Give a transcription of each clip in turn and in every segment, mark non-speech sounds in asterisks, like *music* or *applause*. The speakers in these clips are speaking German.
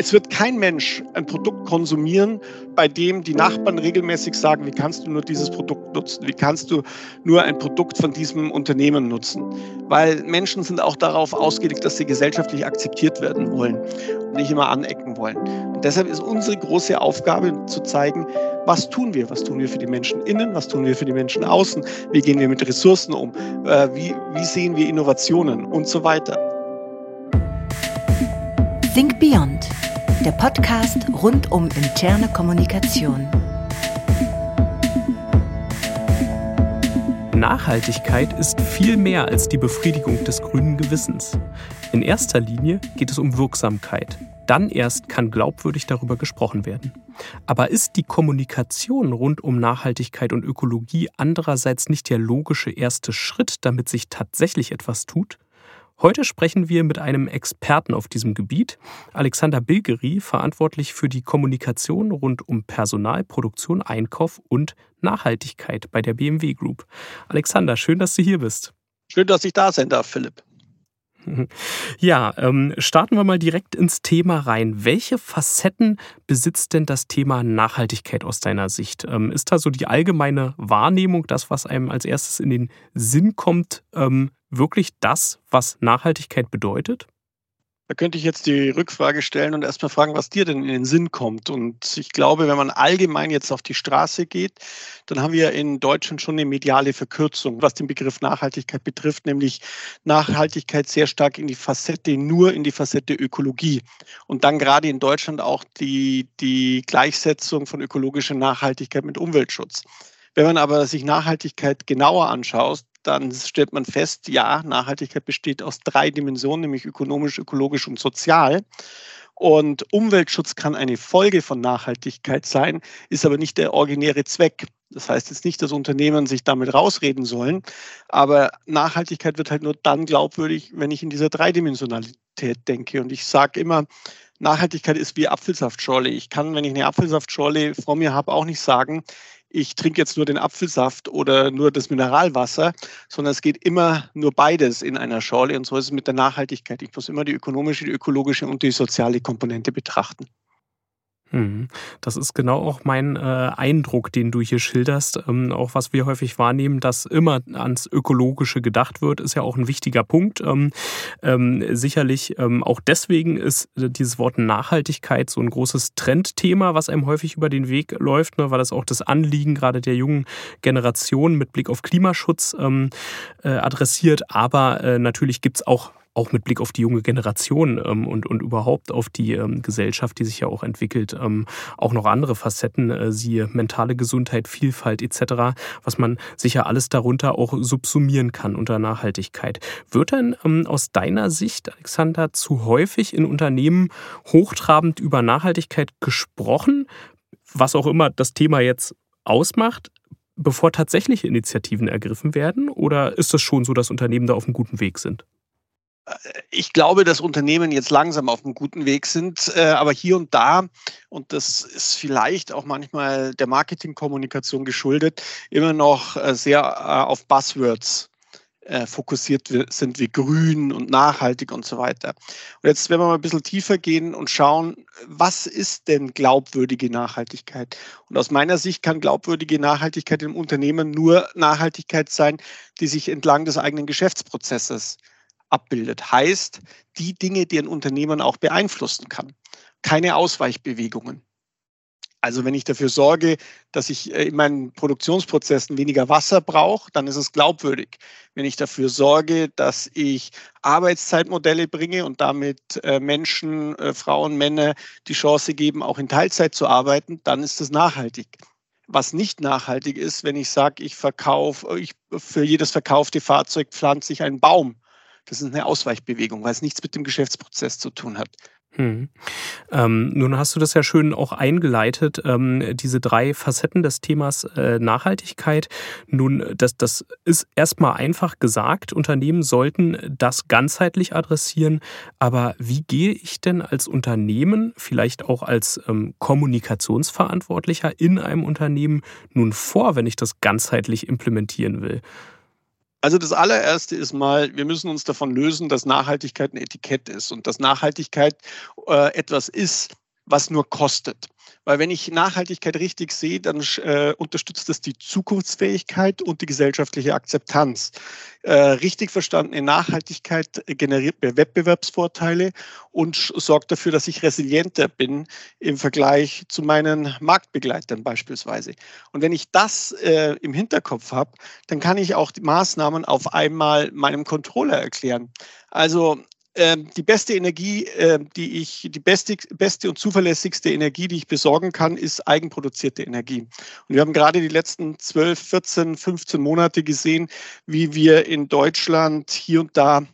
Es wird kein Mensch ein Produkt konsumieren, bei dem die Nachbarn regelmäßig sagen, wie kannst du nur dieses Produkt nutzen? Wie kannst du nur ein Produkt von diesem Unternehmen nutzen? Weil Menschen sind auch darauf ausgelegt, dass sie gesellschaftlich akzeptiert werden wollen und nicht immer anecken wollen. Und deshalb ist unsere große Aufgabe zu zeigen, was tun wir? Was tun wir für die Menschen innen? Was tun wir für die Menschen außen? Wie gehen wir mit Ressourcen um? Äh, wie, wie sehen wir Innovationen und so weiter? Think Beyond, der Podcast rund um interne Kommunikation. Nachhaltigkeit ist viel mehr als die Befriedigung des grünen Gewissens. In erster Linie geht es um Wirksamkeit. Dann erst kann glaubwürdig darüber gesprochen werden. Aber ist die Kommunikation rund um Nachhaltigkeit und Ökologie andererseits nicht der logische erste Schritt, damit sich tatsächlich etwas tut? Heute sprechen wir mit einem Experten auf diesem Gebiet, Alexander Bilgeri, verantwortlich für die Kommunikation rund um Personal, Produktion, Einkauf und Nachhaltigkeit bei der BMW Group. Alexander, schön, dass du hier bist. Schön, dass ich da sein darf, Philipp. *laughs* Ja, ähm, starten wir mal direkt ins Thema rein. Welche Facetten besitzt denn das Thema Nachhaltigkeit aus deiner Sicht? Ähm, ist da so die allgemeine Wahrnehmung, das, was einem als erstes in den Sinn kommt, ähm, wirklich das, was Nachhaltigkeit bedeutet? Da könnte ich jetzt die Rückfrage stellen und erstmal fragen, was dir denn in den Sinn kommt. Und ich glaube, wenn man allgemein jetzt auf die Straße geht, dann haben wir in Deutschland schon eine mediale Verkürzung, was den Begriff Nachhaltigkeit betrifft, nämlich Nachhaltigkeit sehr stark in die Facette, nur in die Facette Ökologie. Und dann gerade in Deutschland auch die, die Gleichsetzung von ökologischer Nachhaltigkeit mit Umweltschutz. Wenn man aber sich Nachhaltigkeit genauer anschaut, dann stellt man fest, ja, Nachhaltigkeit besteht aus drei Dimensionen, nämlich ökonomisch, ökologisch und sozial. Und Umweltschutz kann eine Folge von Nachhaltigkeit sein, ist aber nicht der originäre Zweck. Das heißt jetzt nicht, dass Unternehmen sich damit rausreden sollen, aber Nachhaltigkeit wird halt nur dann glaubwürdig, wenn ich in dieser Dreidimensionalität denke. Und ich sage immer, Nachhaltigkeit ist wie Apfelsaftschorle. Ich kann, wenn ich eine Apfelsaftschorle vor mir habe, auch nicht sagen, ich trinke jetzt nur den Apfelsaft oder nur das Mineralwasser, sondern es geht immer nur beides in einer Schorle. Und so ist es mit der Nachhaltigkeit. Ich muss immer die ökonomische, die ökologische und die soziale Komponente betrachten. Mhm. Das ist genau auch mein äh, Eindruck, den du hier schilderst. Ähm, auch was wir häufig wahrnehmen, dass immer ans Ökologische gedacht wird, ist ja auch ein wichtiger Punkt. Ähm, ähm, sicherlich ähm, auch deswegen ist dieses Wort Nachhaltigkeit so ein großes Trendthema, was einem häufig über den Weg läuft, ne, weil das auch das Anliegen gerade der jungen Generation mit Blick auf Klimaschutz ähm, äh, adressiert. Aber äh, natürlich gibt es auch auch mit Blick auf die junge Generation ähm, und, und überhaupt auf die ähm, Gesellschaft, die sich ja auch entwickelt, ähm, auch noch andere Facetten, äh, siehe mentale Gesundheit, Vielfalt etc., was man sicher alles darunter auch subsumieren kann unter Nachhaltigkeit. Wird denn aus deiner Sicht, Alexander, zu häufig in Unternehmen hochtrabend über Nachhaltigkeit gesprochen, was auch immer das Thema jetzt ausmacht? bevor tatsächliche Initiativen ergriffen werden? Oder ist es schon so, dass Unternehmen da auf einem guten Weg sind? Ich glaube, dass Unternehmen jetzt langsam auf einem guten Weg sind, äh, aber hier und da, und das ist vielleicht auch manchmal der Marketingkommunikation geschuldet, immer noch äh, sehr äh, auf Buzzwords fokussiert sind wie grün und nachhaltig und so weiter. Und jetzt werden wir mal ein bisschen tiefer gehen und schauen, was ist denn glaubwürdige Nachhaltigkeit? Und aus meiner Sicht kann glaubwürdige Nachhaltigkeit im Unternehmen nur Nachhaltigkeit sein, die sich entlang des eigenen Geschäftsprozesses abbildet. Heißt, die Dinge, die ein Unternehmen auch beeinflussen kann. Keine Ausweichbewegungen. Also wenn ich dafür sorge, dass ich äh, in meinen Produktionsprozessen weniger Wasser brauche, dann ist es glaubwürdig. Wenn ich dafür sorge, dass ich Arbeitszeitmodelle bringe und damit äh, Menschen, äh, Frauen, Männer die Chance geben, auch in Teilzeit zu arbeiten, dann ist das nachhaltig. was nicht nachhaltig ist, wenn ich sage, ich verkaufe, ich, für jedes verkaufte Fahrzeug pflanze ich einen Baum. Das ist eine Ausweichbewegung, weil es nichts mit dem Geschäftsprozess zu tun hat. Hm. Ähm, nun hast du das ja schön auch eingeleitet, ähm, diese drei Facetten des Themas äh, Nachhaltigkeit. Nun, das, das ist erstmal einfach gesagt. Unternehmen sollten das ganzheitlich adressieren. Aber wie gehe ich denn als Unternehmen, vielleicht auch als ähm, Kommunikationsverantwortlicher in einem Unternehmen nun vor, wenn ich das ganzheitlich implementieren will? Also das allererste ist mal, wir müssen uns davon lösen, dass Nachhaltigkeit ein Etikett ist und dass Nachhaltigkeit äh, etwas ist, was nur kostet. Weil wenn ich Nachhaltigkeit richtig sehe, dann äh, unterstützt das die Zukunftsfähigkeit und die gesellschaftliche Akzeptanz. Äh, richtig verstandene Nachhaltigkeit generiert mir Wettbewerbsvorteile und sorgt dafür, dass ich resilienter bin im Vergleich zu meinen Marktbegleitern beispielsweise. Und wenn ich das äh, im Hinterkopf habe, dann kann ich auch die Maßnahmen auf einmal meinem Controller erklären. Also ähm, die beste Energie, ähm, die ich, die beste, beste und zuverlässigste Energie, die ich besorgen kann, ist eigenproduzierte Energie. Und wir haben gerade die letzten 12, 14, 15 Monate gesehen, wie wir in Deutschland hier und da äh,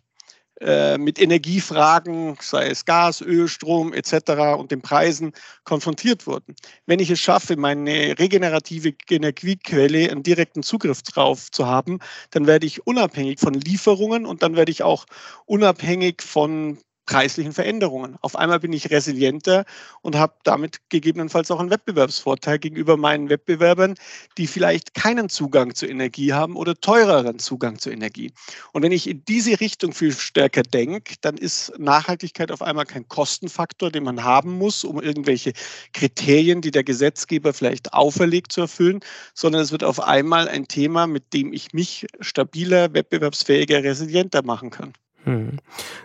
mit Energiefragen, sei es Gas, Öl, Strom etc. und den Preisen konfrontiert wurden. Wenn ich es schaffe, meine regenerative Energiequelle einen direkten Zugriff drauf zu haben, dann werde ich unabhängig von Lieferungen und dann werde ich auch unabhängig von preislichen Veränderungen. Auf einmal bin ich resilienter und habe damit gegebenenfalls auch einen Wettbewerbsvorteil gegenüber meinen Wettbewerbern, die vielleicht keinen Zugang zur Energie haben oder teureren Zugang zur Energie. Und wenn ich in diese Richtung viel stärker denke, dann ist Nachhaltigkeit auf einmal kein Kostenfaktor, den man haben muss, um irgendwelche Kriterien, die der Gesetzgeber vielleicht auferlegt, zu erfüllen, sondern es wird auf einmal ein Thema, mit dem ich mich stabiler, wettbewerbsfähiger, resilienter machen kann. Hm.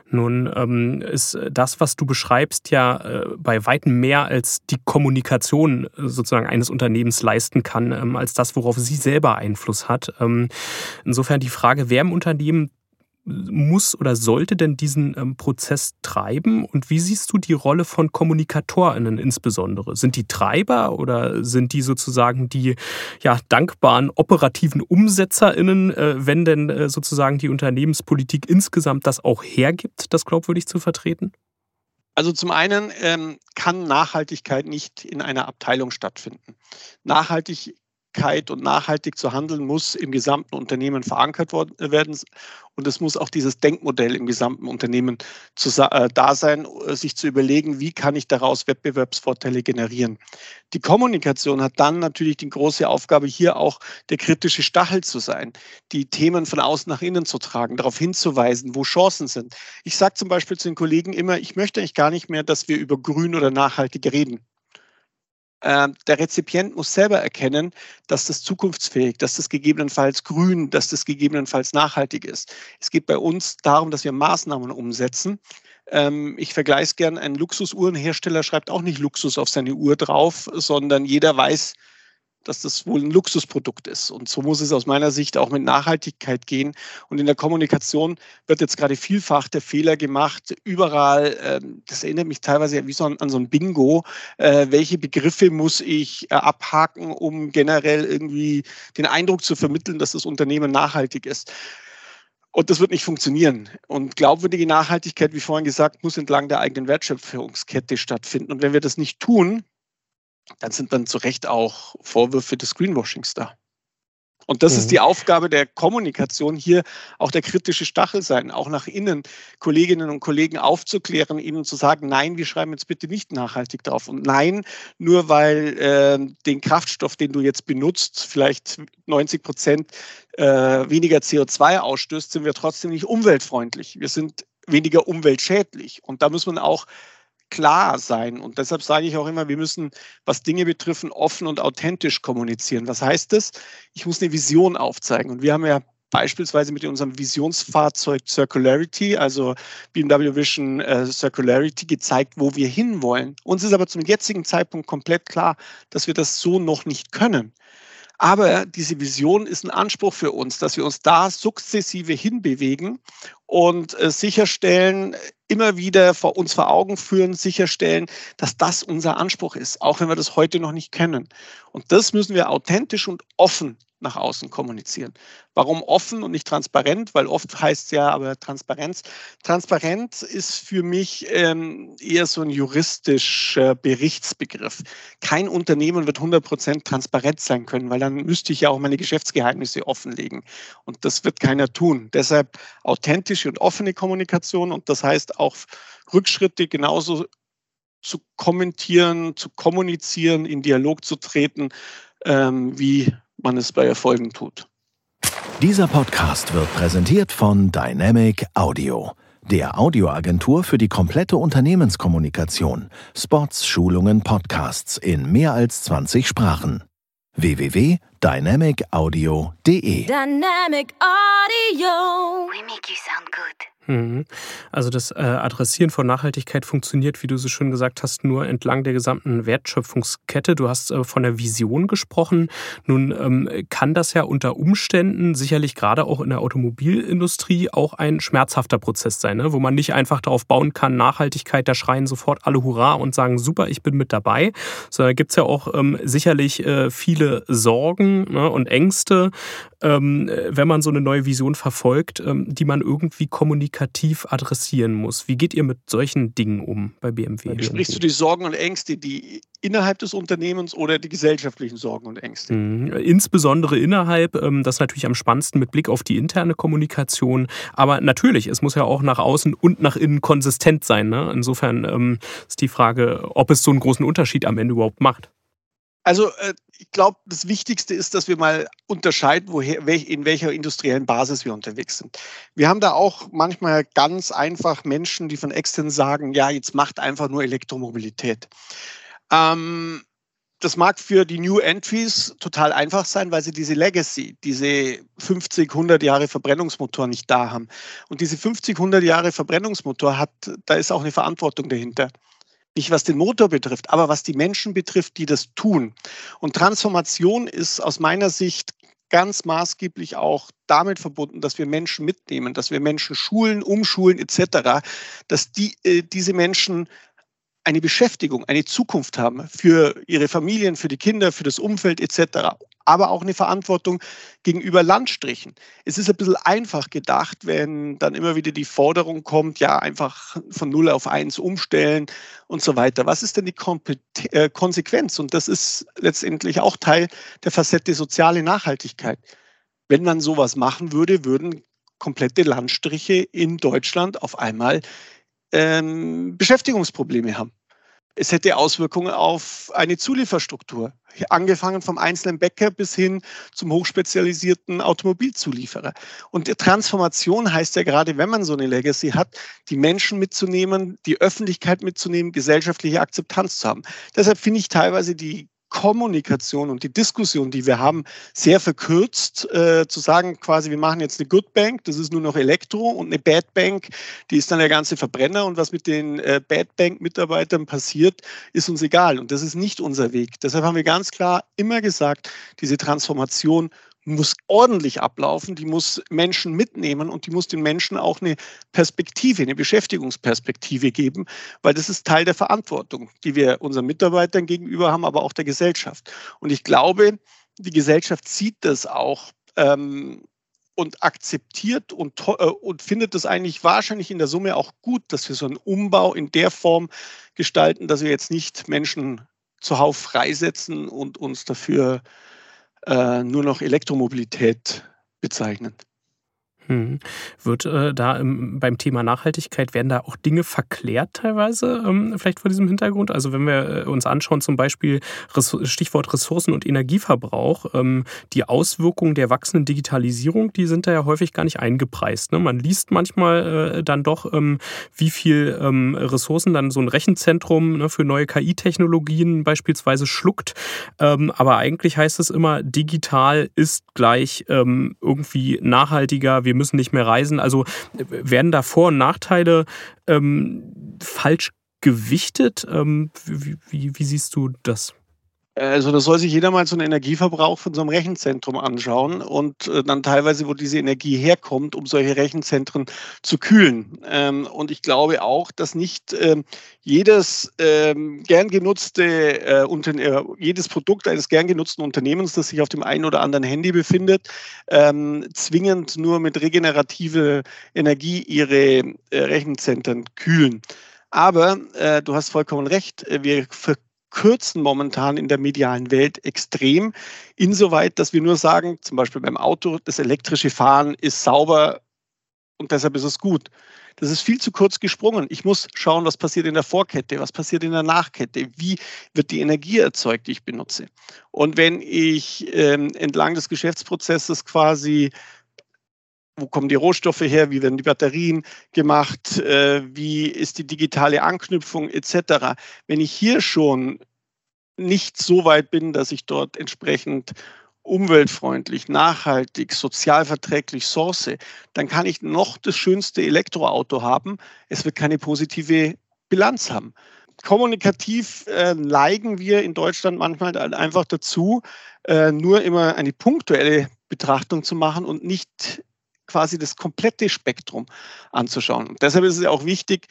Nun ähm, ist das, was du beschreibst, ja äh, bei weitem mehr als die Kommunikation äh, sozusagen eines Unternehmens leisten kann, ähm, als das, worauf sie selber Einfluss hat. Ähm, insofern die Frage, wer im Unternehmen muss oder sollte denn diesen ähm, Prozess treiben? Und wie siehst du die Rolle von KommunikatorInnen insbesondere? Sind die Treiber oder sind die sozusagen die ja, dankbaren operativen UmsetzerInnen, äh, wenn denn äh, sozusagen die Unternehmenspolitik insgesamt das auch hergibt, das glaubwürdig zu vertreten? Also zum einen ähm, kann Nachhaltigkeit nicht in einer Abteilung stattfinden. Nachhaltig Nachhaltigkeit und nachhaltig zu handeln muss im gesamten Unternehmen verankert werden. Und es muss auch dieses Denkmodell im gesamten Unternehmen zu, äh, da sein, äh, sich zu überlegen, wie kann ich daraus Wettbewerbsvorteile generieren. Die Kommunikation hat dann natürlich die große Aufgabe, hier auch der kritische Stachel zu sein, die Themen von außen nach innen zu tragen, darauf hinzuweisen, wo Chancen sind. Ich sage zum Beispiel zu den Kollegen immer, ich möchte eigentlich gar nicht mehr, dass wir über grün oder nachhaltig reden. Ähm, der Rezipient muss selber erkennen, dass das zukunftsfähig, dass das gegebenenfalls grün, dass das gegebenenfalls nachhaltig ist. Es geht bei uns darum, dass wir Maßnahmen umsetzen. Ähm, ich vergleiche es gern, ein Luxusuhrenhersteller schreibt auch nicht Luxus auf seine Uhr drauf, sondern jeder weiß, dass das wohl ein Luxusprodukt ist. Und so muss es aus meiner Sicht auch mit Nachhaltigkeit gehen. Und in der Kommunikation wird jetzt gerade vielfach der Fehler gemacht, überall, ähm, das erinnert mich teilweise wie so an, an so ein Bingo, äh, welche Begriffe muss ich äh, abhaken, um generell irgendwie den Eindruck zu vermitteln, dass das Unternehmen nachhaltig ist. Und das wird nicht funktionieren. Und glaubwürdige Nachhaltigkeit, wie vorhin gesagt, muss entlang der eigenen Wertschöpfungskette stattfinden. Und wenn wir das nicht tun, dann sind dann zu Recht auch Vorwürfe des Greenwashings da. Und das mhm. ist die Aufgabe der Kommunikation, hier auch der kritische Stachel sein, auch nach innen Kolleginnen und Kollegen aufzuklären, ihnen zu sagen, nein, wir schreiben jetzt bitte nicht nachhaltig drauf. Und nein, nur weil äh, den Kraftstoff, den du jetzt benutzt, vielleicht 90 Prozent äh, weniger CO2 ausstößt, sind wir trotzdem nicht umweltfreundlich. Wir sind weniger umweltschädlich. Und da muss man auch klar sein. Und deshalb sage ich auch immer, wir müssen, was Dinge betreffen, offen und authentisch kommunizieren. Was heißt das? Ich muss eine Vision aufzeigen. Und wir haben ja beispielsweise mit unserem Visionsfahrzeug Circularity, also BMW Vision äh, Circularity, gezeigt, wo wir hinwollen. Uns ist aber zum jetzigen Zeitpunkt komplett klar, dass wir das so noch nicht können. Aber diese Vision ist ein Anspruch für uns, dass wir uns da sukzessive hinbewegen und äh, sicherstellen, immer wieder vor uns vor Augen führen, sicherstellen, dass das unser Anspruch ist, auch wenn wir das heute noch nicht kennen. Und das müssen wir authentisch und offen nach außen kommunizieren. Warum offen und nicht transparent? Weil oft heißt es ja aber Transparenz. Transparenz ist für mich ähm, eher so ein juristischer Berichtsbegriff. Kein Unternehmen wird 100% transparent sein können, weil dann müsste ich ja auch meine Geschäftsgeheimnisse offenlegen. Und das wird keiner tun. Deshalb authentische und offene Kommunikation und das heißt auch Rückschritte genauso zu kommentieren, zu kommunizieren, in Dialog zu treten, ähm, wie man es bei Erfolgen tut. Dieser Podcast wird präsentiert von Dynamic Audio, der Audioagentur für die komplette Unternehmenskommunikation, Spots, Schulungen, Podcasts in mehr als 20 Sprachen. www.dynamicaudio.de Dynamic Audio. We make you sound good. Mhm. Also das äh, Adressieren von Nachhaltigkeit funktioniert, wie du so schön gesagt hast, nur entlang der gesamten Wertschöpfungskette. Du hast äh, von der Vision gesprochen. Nun ähm, kann das ja unter Umständen sicherlich gerade auch in der Automobilindustrie auch ein schmerzhafter Prozess sein, ne? wo man nicht einfach darauf bauen kann, Nachhaltigkeit, da schreien sofort alle Hurra und sagen, super, ich bin mit dabei, sondern gibt es ja auch ähm, sicherlich äh, viele Sorgen ne, und Ängste, ähm, wenn man so eine neue Vision verfolgt, die man irgendwie kommunikativ adressieren muss. Wie geht ihr mit solchen Dingen um bei BMW? Sprichst du die Sorgen und Ängste, die innerhalb des Unternehmens oder die gesellschaftlichen Sorgen und Ängste? Mhm. Insbesondere innerhalb, ähm, das ist natürlich am spannendsten mit Blick auf die interne Kommunikation. Aber natürlich, es muss ja auch nach außen und nach innen konsistent sein. Ne? Insofern ähm, ist die Frage, ob es so einen großen Unterschied am Ende überhaupt macht. Also äh, ich glaube, das Wichtigste ist, dass wir mal unterscheiden, woher, in welcher industriellen Basis wir unterwegs sind. Wir haben da auch manchmal ganz einfach Menschen, die von extern sagen, ja, jetzt macht einfach nur Elektromobilität. Ähm, das mag für die New Entries total einfach sein, weil sie diese Legacy, diese 50, 100 Jahre Verbrennungsmotor nicht da haben. Und diese 50, 100 Jahre Verbrennungsmotor hat, da ist auch eine Verantwortung dahinter. Nicht was den Motor betrifft, aber was die Menschen betrifft, die das tun. Und Transformation ist aus meiner Sicht ganz maßgeblich auch damit verbunden, dass wir Menschen mitnehmen, dass wir Menschen schulen, umschulen etc., dass die, äh, diese Menschen eine Beschäftigung, eine Zukunft haben für ihre Familien, für die Kinder, für das Umfeld etc aber auch eine Verantwortung gegenüber Landstrichen. Es ist ein bisschen einfach gedacht, wenn dann immer wieder die Forderung kommt, ja, einfach von 0 auf 1 umstellen und so weiter. Was ist denn die äh, Konsequenz? Und das ist letztendlich auch Teil der Facette soziale Nachhaltigkeit. Wenn man sowas machen würde, würden komplette Landstriche in Deutschland auf einmal ähm, Beschäftigungsprobleme haben. Es hätte Auswirkungen auf eine Zulieferstruktur, angefangen vom einzelnen Bäcker bis hin zum hochspezialisierten Automobilzulieferer. Und Transformation heißt ja gerade, wenn man so eine Legacy hat, die Menschen mitzunehmen, die Öffentlichkeit mitzunehmen, gesellschaftliche Akzeptanz zu haben. Deshalb finde ich teilweise die Kommunikation und die Diskussion, die wir haben, sehr verkürzt, äh, zu sagen, quasi, wir machen jetzt eine Good Bank, das ist nur noch Elektro und eine Bad Bank, die ist dann der ganze Verbrenner und was mit den äh, Bad Bank-Mitarbeitern passiert, ist uns egal und das ist nicht unser Weg. Deshalb haben wir ganz klar immer gesagt, diese Transformation muss ordentlich ablaufen, die muss Menschen mitnehmen und die muss den Menschen auch eine Perspektive, eine Beschäftigungsperspektive geben, weil das ist Teil der Verantwortung, die wir unseren Mitarbeitern gegenüber haben, aber auch der Gesellschaft. Und ich glaube, die Gesellschaft sieht das auch ähm, und akzeptiert und, äh, und findet es eigentlich wahrscheinlich in der Summe auch gut, dass wir so einen Umbau in der Form gestalten, dass wir jetzt nicht Menschen zuhauf freisetzen und uns dafür äh, nur noch Elektromobilität bezeichnen. Hm. Wird äh, da im, beim Thema Nachhaltigkeit, werden da auch Dinge verklärt teilweise, ähm, vielleicht vor diesem Hintergrund? Also wenn wir äh, uns anschauen, zum Beispiel Stichwort Ressourcen- und Energieverbrauch, ähm, die Auswirkungen der wachsenden Digitalisierung, die sind da ja häufig gar nicht eingepreist. Ne? Man liest manchmal äh, dann doch, ähm, wie viel ähm, Ressourcen dann so ein Rechenzentrum ne, für neue KI-Technologien beispielsweise schluckt. Ähm, aber eigentlich heißt es immer, digital ist gleich ähm, irgendwie nachhaltiger. Wir müssen nicht mehr reisen. Also werden da Vor- und Nachteile ähm, falsch gewichtet? Ähm, wie, wie, wie, siehst du das? Also da soll sich jeder mal so einen Energieverbrauch von so einem Rechenzentrum anschauen und äh, dann teilweise, wo diese Energie herkommt, um solche Rechenzentren zu kühlen. Ähm, und ich glaube auch, dass nicht ähm, jedes ähm, gern genutzte äh, äh, jedes Produkt eines gern genutzten Unternehmens, das sich auf dem einen oder anderen Handy befindet, zwingend nur mit regenerativer Energie ihre Rechenzentren kühlen. Aber äh, du hast vollkommen recht, wir verkürzen momentan in der medialen Welt extrem, insoweit, dass wir nur sagen, zum Beispiel beim Auto, das elektrische Fahren ist sauber und deshalb ist es gut. Das ist viel zu kurz gesprungen. Ich muss schauen, was passiert in der Vorkette, was passiert in der Nachkette, wie wird die Energie erzeugt, die ich benutze. Und wenn ich ähm, entlang des Geschäftsprozesses quasi wo kommen die Rohstoffe her, wie werden die Batterien gemacht, äh, wie ist die digitale Anknüpfung etc. Wenn ich hier schon nicht so weit bin, dass ich dort entsprechend umweltfreundlich, nachhaltig, sozialverträglich source, dann kann ich noch das schönste Elektroauto haben. Es wird keine positive Bilanz haben. Kommunikativ äh, neigen wir in Deutschland manchmal einfach dazu, äh, nur immer eine punktuelle Betrachtung zu machen und nicht quasi das komplette Spektrum anzuschauen. Und deshalb ist es auch wichtig,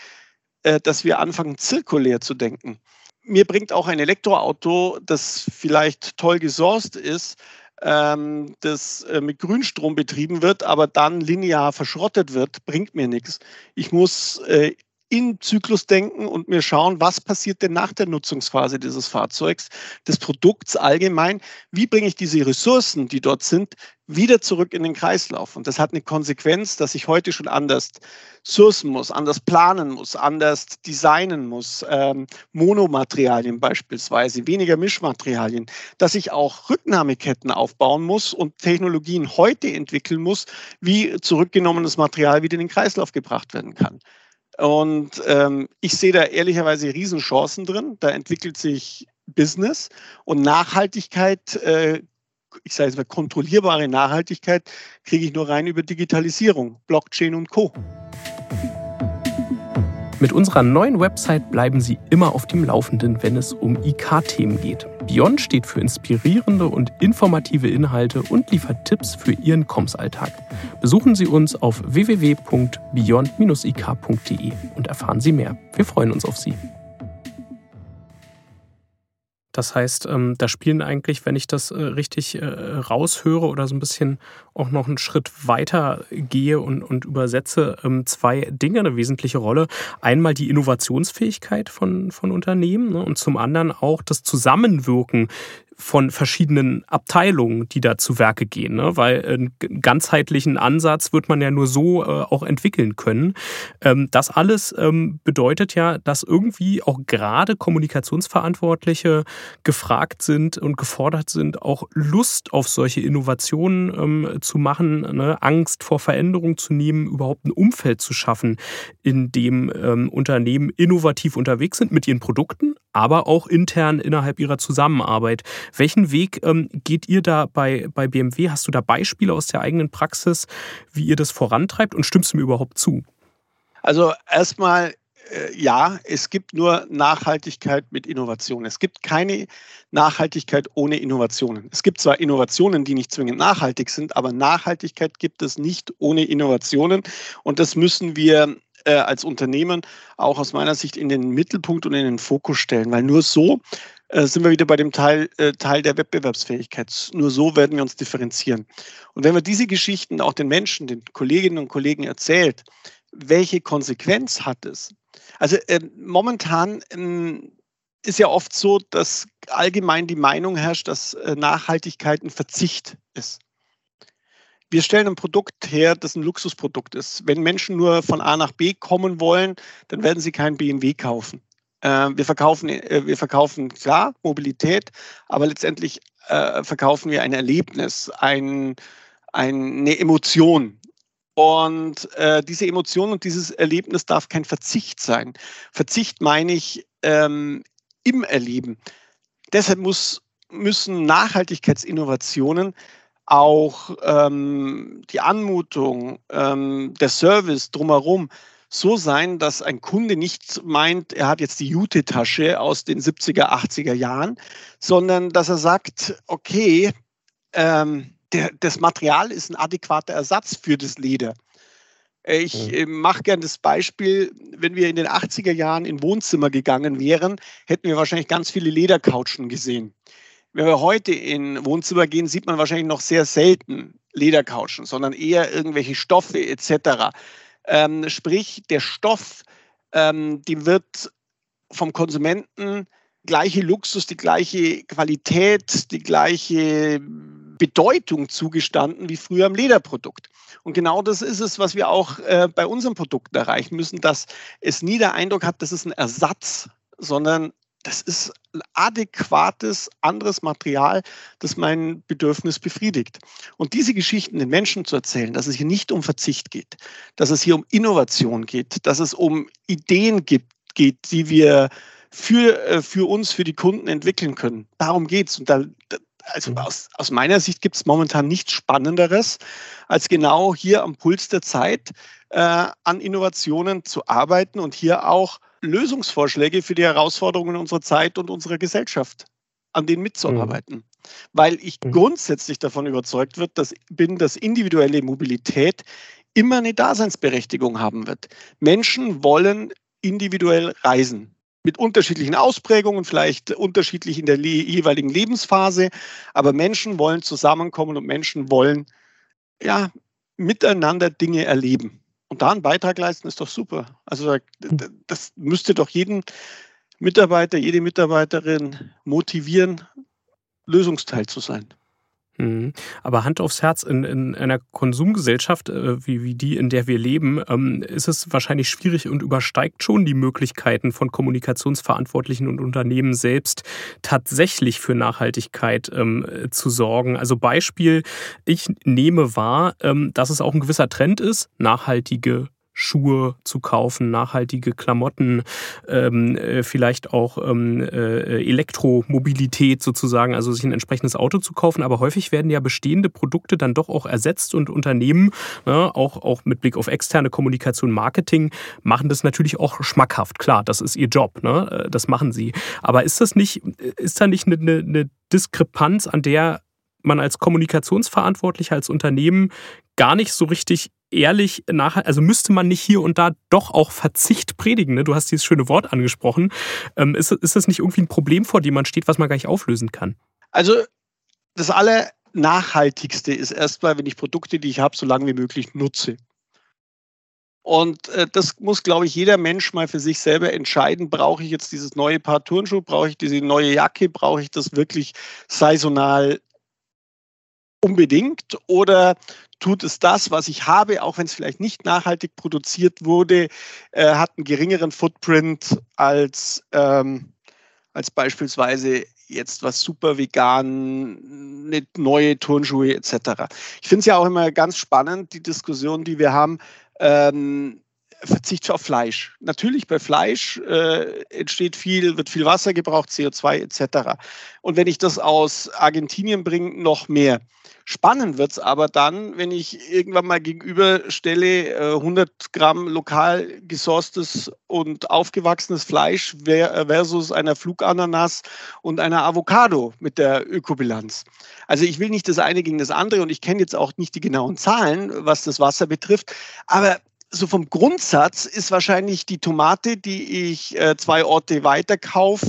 äh, dass wir anfangen, zirkulär zu denken. Mir bringt auch ein Elektroauto, das vielleicht toll gesourced ist, ähm, das äh, mit Grünstrom betrieben wird, aber dann linear verschrottet wird, bringt mir nichts. Ich muss in Zyklus denken und mir schauen, was passiert denn nach der Nutzungsphase dieses Fahrzeugs, des Produkts allgemein. Wie bringe ich diese Ressourcen, die dort sind, wieder zurück in den Kreislauf? Und das hat eine Konsequenz, dass ich heute schon anders sourcen muss, anders planen muss, anders designen muss, ähm, Monomaterialien beispielsweise, weniger Mischmaterialien, dass ich auch Rücknahmeketten aufbauen muss und Technologien heute entwickeln muss, wie zurückgenommenes Material wieder in den Kreislauf gebracht werden kann. Und ähm, ich sehe da ehrlicherweise Riesenchancen drin. Da entwickelt sich Business und Nachhaltigkeit, äh, ich sage jetzt mal kontrollierbare Nachhaltigkeit, kriege ich nur rein über Digitalisierung, Blockchain und Co. Mit unserer neuen Website bleiben Sie immer auf dem Laufenden, wenn es um IK-Themen geht. Beyond steht für inspirierende und informative Inhalte und liefert Tipps für Ihren Kommsalltag. Besuchen Sie uns auf www.beyond-ik.de und erfahren Sie mehr. Wir freuen uns auf Sie. Das heißt, ähm, da spielen eigentlich, wenn ich das äh, richtig äh, raushöre oder so ein bisschen auch noch einen Schritt weiter gehe und, und übersetze, ähm, zwei Dinge eine wesentliche Rolle. Einmal die Innovationsfähigkeit von, von Unternehmen ne, und zum anderen auch das Zusammenwirken von verschiedenen Abteilungen, die da zu Werke gehen, ne? weil einen ganzheitlichen Ansatz wird man ja nur so äh, auch entwickeln können. Ähm, das alles ähm, bedeutet ja, dass irgendwie auch gerade Kommunikationsverantwortliche gefragt sind und gefordert sind, auch Lust auf solche Innovationen ähm, zu machen, ne? Angst vor Veränderung zu nehmen, überhaupt ein Umfeld zu schaffen, in dem ähm, Unternehmen innovativ unterwegs sind mit ihren Produkten, aber auch intern innerhalb ihrer Zusammenarbeit. Welchen Weg ähm, geht ihr da bei, bei BMW? Hast du da Beispiele aus der eigenen Praxis, wie ihr das vorantreibt und stimmst du mir überhaupt zu? Also erstmal äh, ja, es gibt nur Nachhaltigkeit mit Innovation. Es gibt keine Nachhaltigkeit ohne Innovationen. Es gibt zwar Innovationen, die nicht zwingend nachhaltig sind, aber Nachhaltigkeit gibt es nicht ohne Innovationen. Und das müssen wir äh, als Unternehmen auch aus meiner Sicht in den Mittelpunkt und in den Fokus stellen, weil nur so äh, sind wir wieder bei dem Teil, äh, Teil der Wettbewerbsfähigkeit. Nur so werden wir uns differenzieren. Und wenn man diese Geschichten auch den Menschen, den Kolleginnen und Kollegen erzählt, welche Konsequenz hat es? Also äh, momentan ähm, ist ja oft so, dass allgemein die Meinung herrscht, dass äh, Nachhaltigkeit ein Verzicht ist. Wir stellen ein Produkt her, das ein Luxusprodukt ist. Wenn Menschen nur von A nach B kommen wollen, dann werden sie kein BMW kaufen. Äh, wir, verkaufen, äh, wir verkaufen klar Mobilität, aber letztendlich äh, verkaufen wir ein Erlebnis, ein, eine Emotion. Und diese Emotion und dieses Erlebnis darf kein Verzicht sein. Verzicht meine ich ähm, im Erleben. Deshalb muss, müssen Nachhaltigkeitsinnovationen auch ähm, die Anmutung, ähm, der Service drumherum so sein, dass ein Kunde nicht meint, er hat jetzt die Jute-Tasche aus den 70er, 80er Jahren, sondern dass er sagt, okay, ähm, der, das Material ist ein adäquater Ersatz für das Leder. Ich äh, mache gern das Beispiel, wenn wir in den 80er Jahren in Wohnzimmer gegangen wären, hätten wir wahrscheinlich ganz viele Ledercouchen gesehen. Wenn wir heute in Wohnzimmer gehen, sieht man wahrscheinlich noch sehr selten Ledercouchen, sondern eher irgendwelche Stoffe etc. Ähm, sprich, der Stoff, ähm, die wird vom Konsumenten gleiche Luxus, die gleiche Qualität, die gleiche Bedeutung zugestanden wie früher am Lederprodukt. Und genau das ist es, was wir auch äh, bei unseren Produkten erreichen müssen, dass es nie der Eindruck hat, das ist ein Ersatz, sondern das ist adäquates anderes Material, das mein Bedürfnis befriedigt. Und diese Geschichten den Menschen zu erzählen, dass es hier nicht um Verzicht geht, dass es hier um Innovation geht, dass es um Ideen gibt, geht, die wir für, äh, für uns, für die Kunden entwickeln können. Darum geht es. Und da, also mhm. aus, aus meiner Sicht gibt es momentan nichts Spannenderes, als genau hier am Puls der Zeit äh, an Innovationen zu arbeiten und hier auch Lösungsvorschläge für die Herausforderungen unserer Zeit und unserer Gesellschaft an denen mitzuarbeiten. Mhm. Weil ich mhm. grundsätzlich davon überzeugt wird, dass, bin, dass individuelle Mobilität immer eine Daseinsberechtigung haben wird. Menschen wollen individuell reisen mit unterschiedlichen Ausprägungen, vielleicht unterschiedlich in der jeweiligen Lebensphase. Aber Menschen wollen zusammenkommen und Menschen wollen ja miteinander Dinge erleben. Und da einen Beitrag leisten ist doch super. Also das müsste doch jeden Mitarbeiter, jede Mitarbeiterin motivieren, Lösungsteil zu sein. Mhm. Aber Hand aufs Herz, in, in einer Konsumgesellschaft äh, wie, wie die, in der wir leben, ähm, ist es wahrscheinlich schwierig und übersteigt schon die Möglichkeiten von Kommunikationsverantwortlichen und Unternehmen selbst tatsächlich für Nachhaltigkeit ähm, zu sorgen. Also Beispiel, ich nehme wahr, ähm, dass es auch ein gewisser Trend ist, nachhaltige Schuhe zu kaufen, nachhaltige Klamotten, ähm, äh, vielleicht auch ähm, äh, Elektromobilität sozusagen, also sich ein entsprechendes Auto zu kaufen. Aber häufig werden ja bestehende Produkte dann doch auch ersetzt und Unternehmen, ne, auch, auch mit Blick auf externe Kommunikation, Marketing, machen das natürlich auch schmackhaft. Klar, das ist ihr Job, ne? Äh, das machen sie. Aber ist das nicht, ist da nicht eine, eine Diskrepanz, an der man als Kommunikationsverantwortlicher, als Unternehmen gar nicht so richtig ehrlich nachher, also müsste man nicht hier und da doch auch Verzicht predigen. Ne? Du hast dieses schöne Wort angesprochen. Ähm, ist, ist das nicht irgendwie ein Problem, vor dem man steht, was man gar nicht auflösen kann? Also das Allernachhaltigste ist erstmal, wenn ich Produkte, die ich habe, so lange wie möglich nutze. Und äh, das muss, glaube ich, jeder Mensch mal für sich selber entscheiden. Brauche ich jetzt dieses neue Paar Turnschuhe? Brauche ich diese neue Jacke? Brauche ich das wirklich saisonal unbedingt? Oder tut es das, was ich habe, auch wenn es vielleicht nicht nachhaltig produziert wurde, äh, hat einen geringeren Footprint als, ähm, als beispielsweise jetzt was super vegan, eine neue Turnschuhe etc. Ich finde es ja auch immer ganz spannend, die Diskussion, die wir haben. Ähm, Verzicht auf Fleisch. Natürlich bei Fleisch äh, entsteht viel, wird viel Wasser gebraucht, CO2 etc. Und wenn ich das aus Argentinien bringe, noch mehr. Spannend wird es aber dann, wenn ich irgendwann mal gegenüberstelle äh, 100 Gramm lokal gesourcetes und aufgewachsenes Fleisch versus einer Flugananas und einer Avocado mit der Ökobilanz. Also ich will nicht das eine gegen das andere und ich kenne jetzt auch nicht die genauen Zahlen, was das Wasser betrifft, aber so vom Grundsatz ist wahrscheinlich die Tomate, die ich äh, zwei Orte weiter kaufe,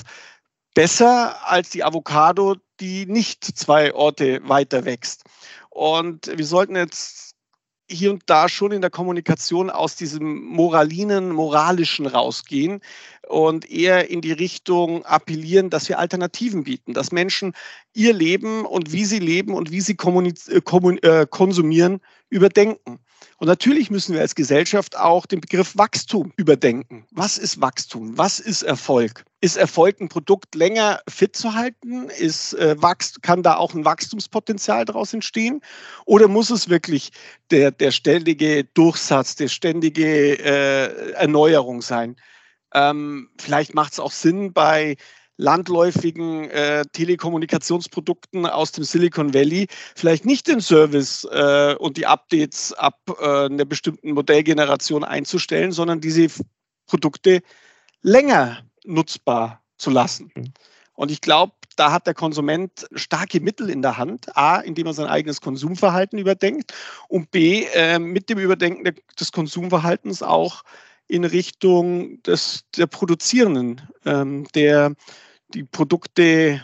besser als die Avocado, die nicht zwei Orte weiter wächst. Und wir sollten jetzt hier und da schon in der Kommunikation aus diesem Moralinen, Moralischen rausgehen und eher in die Richtung appellieren, dass wir Alternativen bieten, dass Menschen ihr Leben und wie sie leben und wie sie äh, äh, konsumieren überdenken. Und natürlich müssen wir als Gesellschaft auch den Begriff Wachstum überdenken. Was ist Wachstum? Was ist Erfolg? Ist Erfolg ein Produkt länger fit zu halten? Ist, äh, kann da auch ein Wachstumspotenzial daraus entstehen? Oder muss es wirklich der, der ständige Durchsatz, der ständige äh, Erneuerung sein? Ähm, vielleicht macht es auch Sinn, bei landläufigen äh, Telekommunikationsprodukten aus dem Silicon Valley vielleicht nicht den Service äh, und die Updates ab äh, einer bestimmten Modellgeneration einzustellen, sondern diese Produkte länger nutzbar zu lassen. Mhm. Und ich glaube, da hat der Konsument starke Mittel in der Hand. A, indem er sein eigenes Konsumverhalten überdenkt und B, äh, mit dem Überdenken des Konsumverhaltens auch in Richtung des, der Produzierenden, ähm, der die Produkte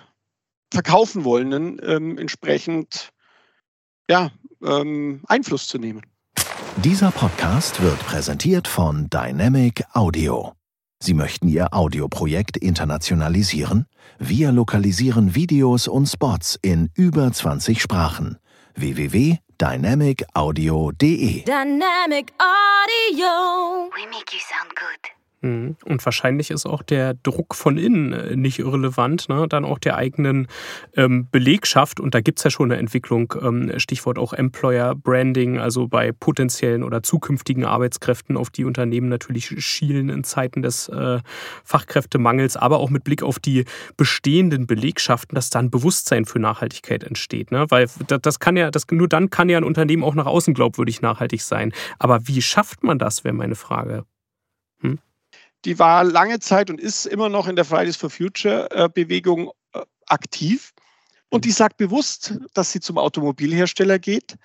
verkaufen wollenden, ähm, entsprechend ja, ähm, Einfluss zu nehmen. Dieser Podcast wird präsentiert von Dynamic Audio. Sie möchten Ihr Audioprojekt internationalisieren? Wir lokalisieren Videos und Spots in über 20 Sprachen. www.dynamicaudio.de Dynamic Audio. We make you sound good. Mhm. Und wahrscheinlich ist auch der Druck von innen äh, nicht irrelevant, ne? dann auch der eigenen ähm, Belegschaft. Und da gibt es ja schon eine Entwicklung, ähm, Stichwort auch Employer Branding, also bei potenziellen oder zukünftigen Arbeitskräften, auf die Unternehmen natürlich schielen in Zeiten des äh, Fachkräftemangels, aber auch mit Blick auf die bestehenden Belegschaften, dass da ein Bewusstsein für Nachhaltigkeit entsteht. Ne? Weil das, das kann ja, das, nur dann kann ja ein Unternehmen auch nach außen glaubwürdig nachhaltig sein. Aber wie schafft man das, wäre meine Frage. Hm? Die war lange Zeit und ist immer noch in der Fridays for Future äh, Bewegung äh, aktiv. Und die sagt bewusst, dass sie zum Automobilhersteller geht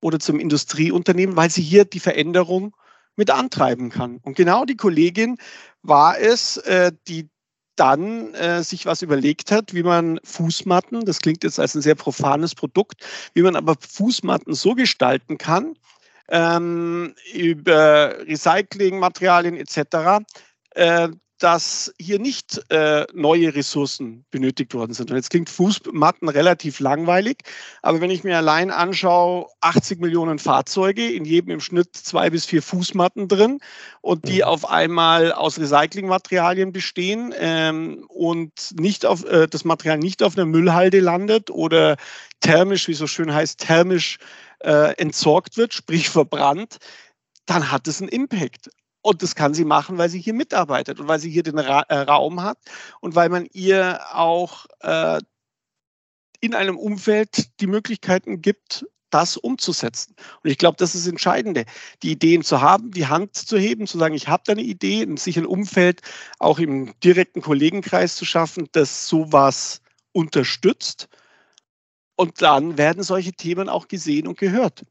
oder zum Industrieunternehmen, weil sie hier die Veränderung mit antreiben kann. Und genau die Kollegin war es, äh, die dann äh, sich was überlegt hat, wie man Fußmatten, das klingt jetzt als ein sehr profanes Produkt, wie man aber Fußmatten so gestalten kann, ähm, über Recyclingmaterialien etc., äh, dass hier nicht äh, neue Ressourcen benötigt worden sind. Und jetzt klingt Fußmatten relativ langweilig, aber wenn ich mir allein anschaue, 80 Millionen Fahrzeuge, in jedem im Schnitt zwei bis vier Fußmatten drin und die mhm. auf einmal aus Recyclingmaterialien bestehen ähm, und nicht auf, äh, das Material nicht auf einer Müllhalde landet oder thermisch, wie so schön heißt, thermisch äh, entsorgt wird, sprich verbrannt, dann hat es einen Impact. Und das kann sie machen, weil sie hier mitarbeitet und weil sie hier den Ra äh, Raum hat und weil man ihr auch äh, in einem Umfeld die Möglichkeiten gibt, das umzusetzen. Und ich glaube, das ist das Entscheidende, die Ideen zu haben, die Hand zu heben, zu sagen, ich habe da eine Idee, sich ein Umfeld auch im direkten Kollegenkreis zu schaffen, das sowas unterstützt und dann werden solche Themen auch gesehen und gehört.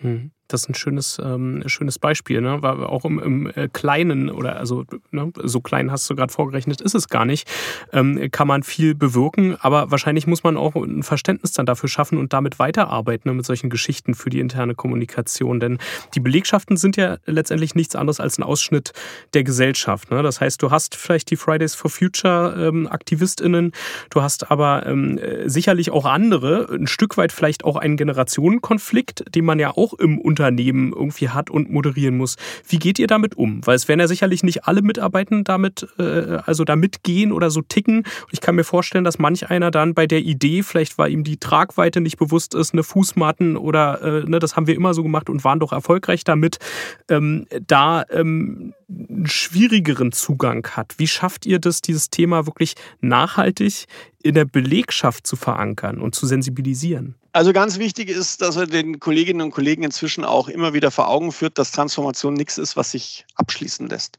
Hm. Das ist ein schönes, ähm, schönes Beispiel, ne? Weil auch im, im äh, Kleinen oder also ne? so klein hast du gerade vorgerechnet, ist es gar nicht, ähm, kann man viel bewirken, aber wahrscheinlich muss man auch ein Verständnis dann dafür schaffen und damit weiterarbeiten ne? mit solchen Geschichten für die interne Kommunikation. Denn die Belegschaften sind ja letztendlich nichts anderes als ein Ausschnitt der Gesellschaft. Ne? Das heißt, du hast vielleicht die Fridays for Future ähm, AktivistInnen, du hast aber ähm, sicherlich auch andere, ein Stück weit vielleicht auch einen Generationenkonflikt, den man ja auch im Unternehmen irgendwie hat und moderieren muss. Wie geht ihr damit um? Weil es werden ja sicherlich nicht alle Mitarbeiter damit, äh, also da mitgehen oder so ticken. Und ich kann mir vorstellen, dass manch einer dann bei der Idee, vielleicht weil ihm die Tragweite nicht bewusst ist, eine Fußmatten oder äh, ne, das haben wir immer so gemacht und waren doch erfolgreich damit, ähm, da ähm, einen schwierigeren Zugang hat. Wie schafft ihr das, dieses Thema wirklich nachhaltig in der Belegschaft zu verankern und zu sensibilisieren? Also ganz wichtig ist, dass er den Kolleginnen und Kollegen inzwischen auch immer wieder vor Augen führt, dass Transformation nichts ist, was sich abschließen lässt.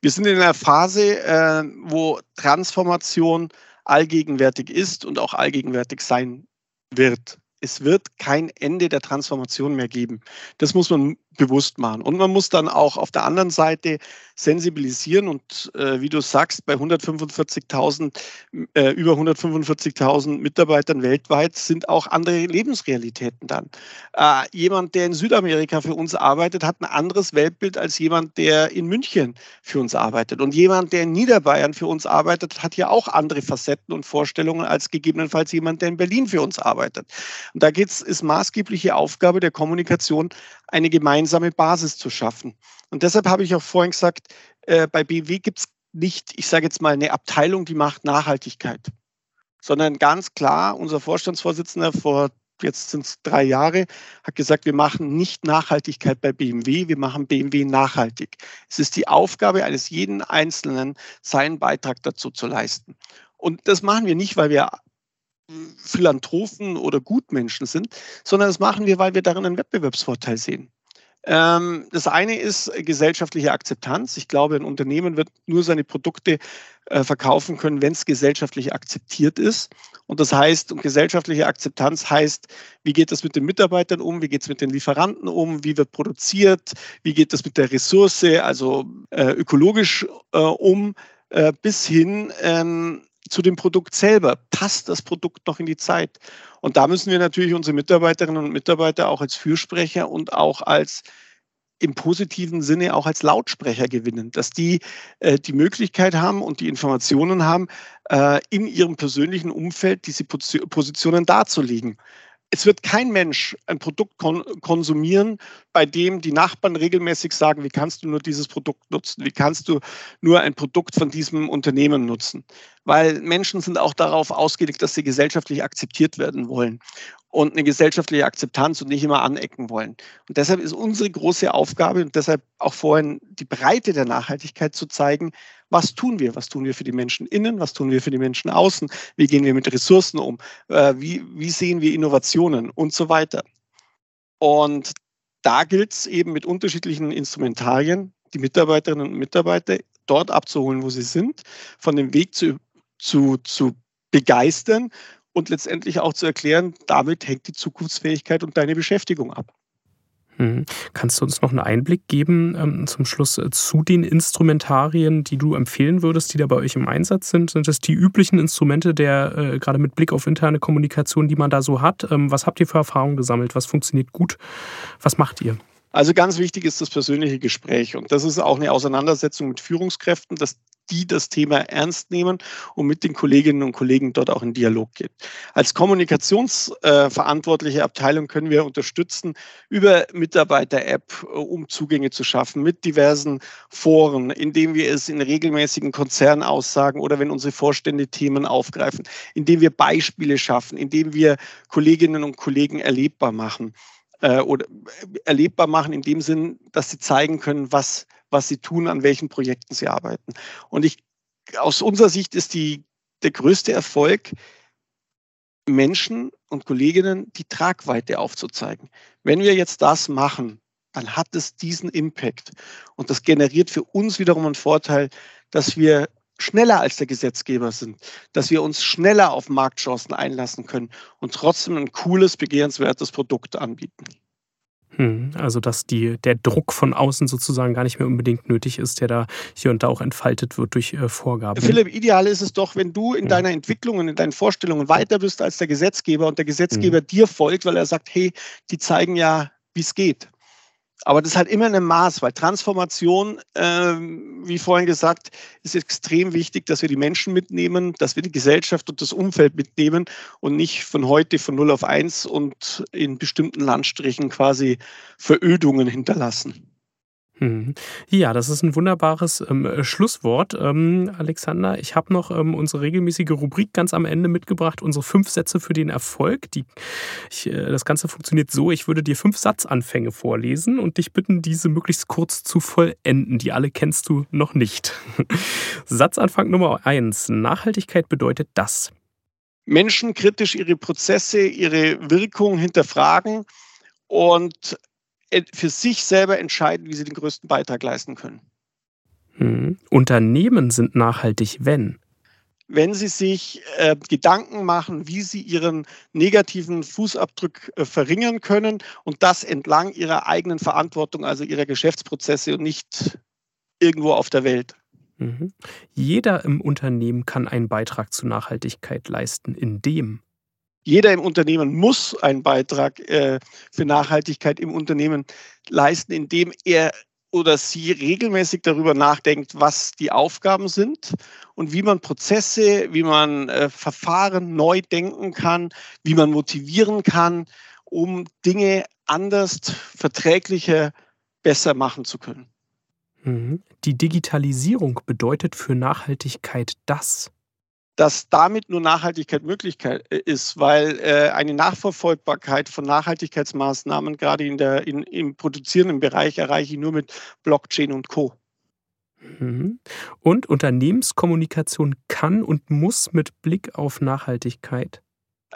Wir sind in einer Phase, äh, wo Transformation allgegenwärtig ist und auch allgegenwärtig sein wird. Es wird kein Ende der Transformation mehr geben. Das muss man bewusst machen. Und man muss dann auch auf der anderen Seite sensibilisieren und äh, wie du sagst, bei 145.000, äh, über 145.000 Mitarbeitern weltweit sind auch andere Lebensrealitäten dann. Äh, jemand, der in Südamerika für uns arbeitet, hat ein anderes Weltbild als jemand, der in München für uns arbeitet. Und jemand, der in Niederbayern für uns arbeitet, hat ja auch andere Facetten und Vorstellungen als gegebenenfalls jemand, der in Berlin für uns arbeitet. Und da geht's, ist maßgebliche Aufgabe der Kommunikation, eine gemeinsame Basis zu schaffen. Und deshalb habe ich auch vorhin gesagt, äh, bei BW gibt es nicht, ich sage jetzt mal, eine Abteilung, die macht Nachhaltigkeit, sondern ganz klar, unser Vorstandsvorsitzender vor jetzt sind es drei Jahre, hat gesagt, wir machen nicht Nachhaltigkeit bei BMW, wir machen BMW nachhaltig. Es ist die Aufgabe eines jeden Einzelnen, seinen Beitrag dazu zu leisten. Und das machen wir nicht, weil wir Philanthropen oder Gutmenschen sind, sondern das machen wir, weil wir darin einen Wettbewerbsvorteil sehen. Ähm, das eine ist gesellschaftliche Akzeptanz. Ich glaube, ein Unternehmen wird nur seine Produkte äh, verkaufen können, wenn es gesellschaftlich akzeptiert ist. Und das heißt, und gesellschaftliche Akzeptanz heißt, wie geht es mit den Mitarbeitern um, wie geht es mit den Lieferanten um, wie wird produziert, wie geht es mit der Ressource, also äh, ökologisch äh, um, bis hin ähm, zu dem Produkt selber. Passt das Produkt noch in die Zeit? Und da müssen wir natürlich unsere Mitarbeiterinnen und Mitarbeiter auch als Fürsprecher und auch als im positiven Sinne auch als Lautsprecher gewinnen, dass die äh, die Möglichkeit haben und die Informationen haben, äh, in ihrem persönlichen Umfeld diese Positionen darzulegen es wird kein Mensch ein Produkt kon konsumieren, bei dem die Nachbarn regelmäßig sagen, wie kannst du nur dieses Produkt nutzen? Wie kannst du nur ein Produkt von diesem Unternehmen nutzen? Weil Menschen sind auch darauf ausgelegt, dass sie gesellschaftlich akzeptiert werden wollen und eine gesellschaftliche Akzeptanz und nicht immer anecken wollen. Und deshalb ist unsere große Aufgabe und deshalb auch vorhin die Breite der Nachhaltigkeit zu zeigen, was tun wir? Was tun wir für die Menschen innen? Was tun wir für die Menschen außen? Wie gehen wir mit Ressourcen um? Äh, wie, wie sehen wir Innovationen und so weiter? Und da gilt es eben mit unterschiedlichen Instrumentarien, die Mitarbeiterinnen und Mitarbeiter dort abzuholen, wo sie sind, von dem Weg zu, zu, zu begeistern und letztendlich auch zu erklären, damit hängt die Zukunftsfähigkeit und deine Beschäftigung ab. Mhm. Kannst du uns noch einen Einblick geben ähm, zum Schluss äh, zu den Instrumentarien, die du empfehlen würdest, die da bei euch im Einsatz sind? Sind das die üblichen Instrumente der, äh, gerade mit Blick auf interne Kommunikation, die man da so hat? Ähm, was habt ihr für Erfahrungen gesammelt? Was funktioniert gut? Was macht ihr? Also ganz wichtig ist das persönliche Gespräch und das ist auch eine Auseinandersetzung mit Führungskräften, dass die das Thema ernst nehmen und mit den Kolleginnen und Kollegen dort auch in Dialog geht. Als kommunikationsverantwortliche Abteilung können wir unterstützen über Mitarbeiter-App, äh, um Zugänge zu schaffen mit diversen Foren, indem wir es in regelmäßigen Konzernaussagen oder wenn unsere Vorstände Themen aufgreifen, indem wir Beispiele schaffen, indem wir Kolleginnen und Kollegen erlebbar machen äh, oder äh, erlebbar machen in dem Sinn, dass sie zeigen können, was, was sie tun, an welchen Projekten sie arbeiten. Und ich, aus unserer Sicht ist die, der größte Erfolg, Menschen und Kolleginnen die Tragweite aufzuzeigen. Wenn wir jetzt das machen, dann hat es diesen Impact. Und das generiert für uns wiederum einen Vorteil, dass wir schneller als der Gesetzgeber sind, dass wir uns schneller auf Marktchancen einlassen können und trotzdem ein cooles, begehrenswertes Produkt anbieten. Hm, also, dass die, der Druck von außen sozusagen gar nicht mehr unbedingt nötig ist, der da hier und da auch entfaltet wird durch äh, Vorgaben. Philipp, ideal ist es doch, wenn du in ja. deiner Entwicklung und in deinen Vorstellungen weiter bist als der Gesetzgeber und der Gesetzgeber mhm. dir folgt, weil er sagt, hey, die zeigen ja, wie es geht. Aber das ist halt immer ein Maß, weil Transformation, ähm, wie vorhin gesagt, ist extrem wichtig, dass wir die Menschen mitnehmen, dass wir die Gesellschaft und das Umfeld mitnehmen und nicht von heute von 0 auf 1 und in bestimmten Landstrichen quasi Verödungen hinterlassen. Mhm. Ja, das ist ein wunderbares ähm, Schlusswort. Ähm, Alexander, ich habe noch ähm, unsere regelmäßige Rubrik ganz am Ende mitgebracht, unsere fünf Sätze für den Erfolg. Die, ich, äh, das Ganze funktioniert so, ich würde dir fünf Satzanfänge vorlesen und dich bitten, diese möglichst kurz zu vollenden. Die alle kennst du noch nicht. *laughs* Satzanfang Nummer eins. Nachhaltigkeit bedeutet das. Menschen kritisch ihre Prozesse, ihre Wirkung hinterfragen und für sich selber entscheiden, wie sie den größten Beitrag leisten können. Hm. Unternehmen sind nachhaltig, wenn? Wenn sie sich äh, Gedanken machen, wie sie ihren negativen Fußabdruck äh, verringern können und das entlang ihrer eigenen Verantwortung, also ihrer Geschäftsprozesse und nicht irgendwo auf der Welt. Mhm. Jeder im Unternehmen kann einen Beitrag zur Nachhaltigkeit leisten, indem jeder im Unternehmen muss einen Beitrag äh, für Nachhaltigkeit im Unternehmen leisten, indem er oder sie regelmäßig darüber nachdenkt, was die Aufgaben sind und wie man Prozesse, wie man äh, Verfahren neu denken kann, wie man motivieren kann, um Dinge anders, verträglicher, besser machen zu können. Mhm. Die Digitalisierung bedeutet für Nachhaltigkeit das dass damit nur Nachhaltigkeit möglich äh, ist, weil äh, eine Nachverfolgbarkeit von Nachhaltigkeitsmaßnahmen gerade in der, in, im produzierenden Bereich erreiche ich nur mit Blockchain und Co. Mhm. Und Unternehmenskommunikation kann und muss mit Blick auf Nachhaltigkeit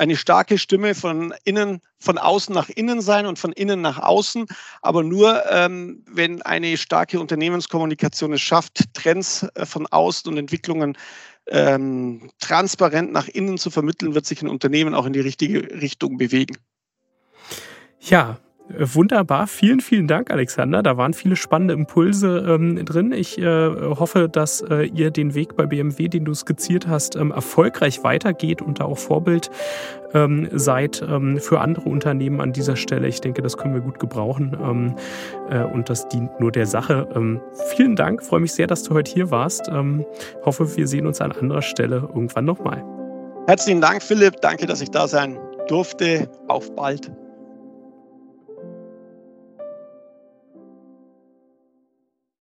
eine starke Stimme von innen, von außen nach innen sein und von innen nach außen, aber nur, ähm, wenn eine starke Unternehmenskommunikation es schafft, Trends äh, von außen und Entwicklungen ähm, transparent nach innen zu vermitteln, wird sich ein Unternehmen auch in die richtige Richtung bewegen. Ja, Wunderbar, vielen, vielen Dank, Alexander. Da waren viele spannende Impulse ähm, drin. Ich äh, hoffe, dass äh, ihr den Weg bei BMW, den du skizziert hast, ähm, erfolgreich weitergeht und da auch Vorbild ähm, seid ähm, für andere Unternehmen an dieser Stelle. Ich denke, das können wir gut gebrauchen ähm, äh, und das dient nur der Sache. Ähm, vielen Dank, freue mich sehr, dass du heute hier warst. hoffe, wir sehen uns an anderer Stelle irgendwann nochmal. Herzlichen Dank, Philipp. Danke, dass ich da sein durfte. Auf bald.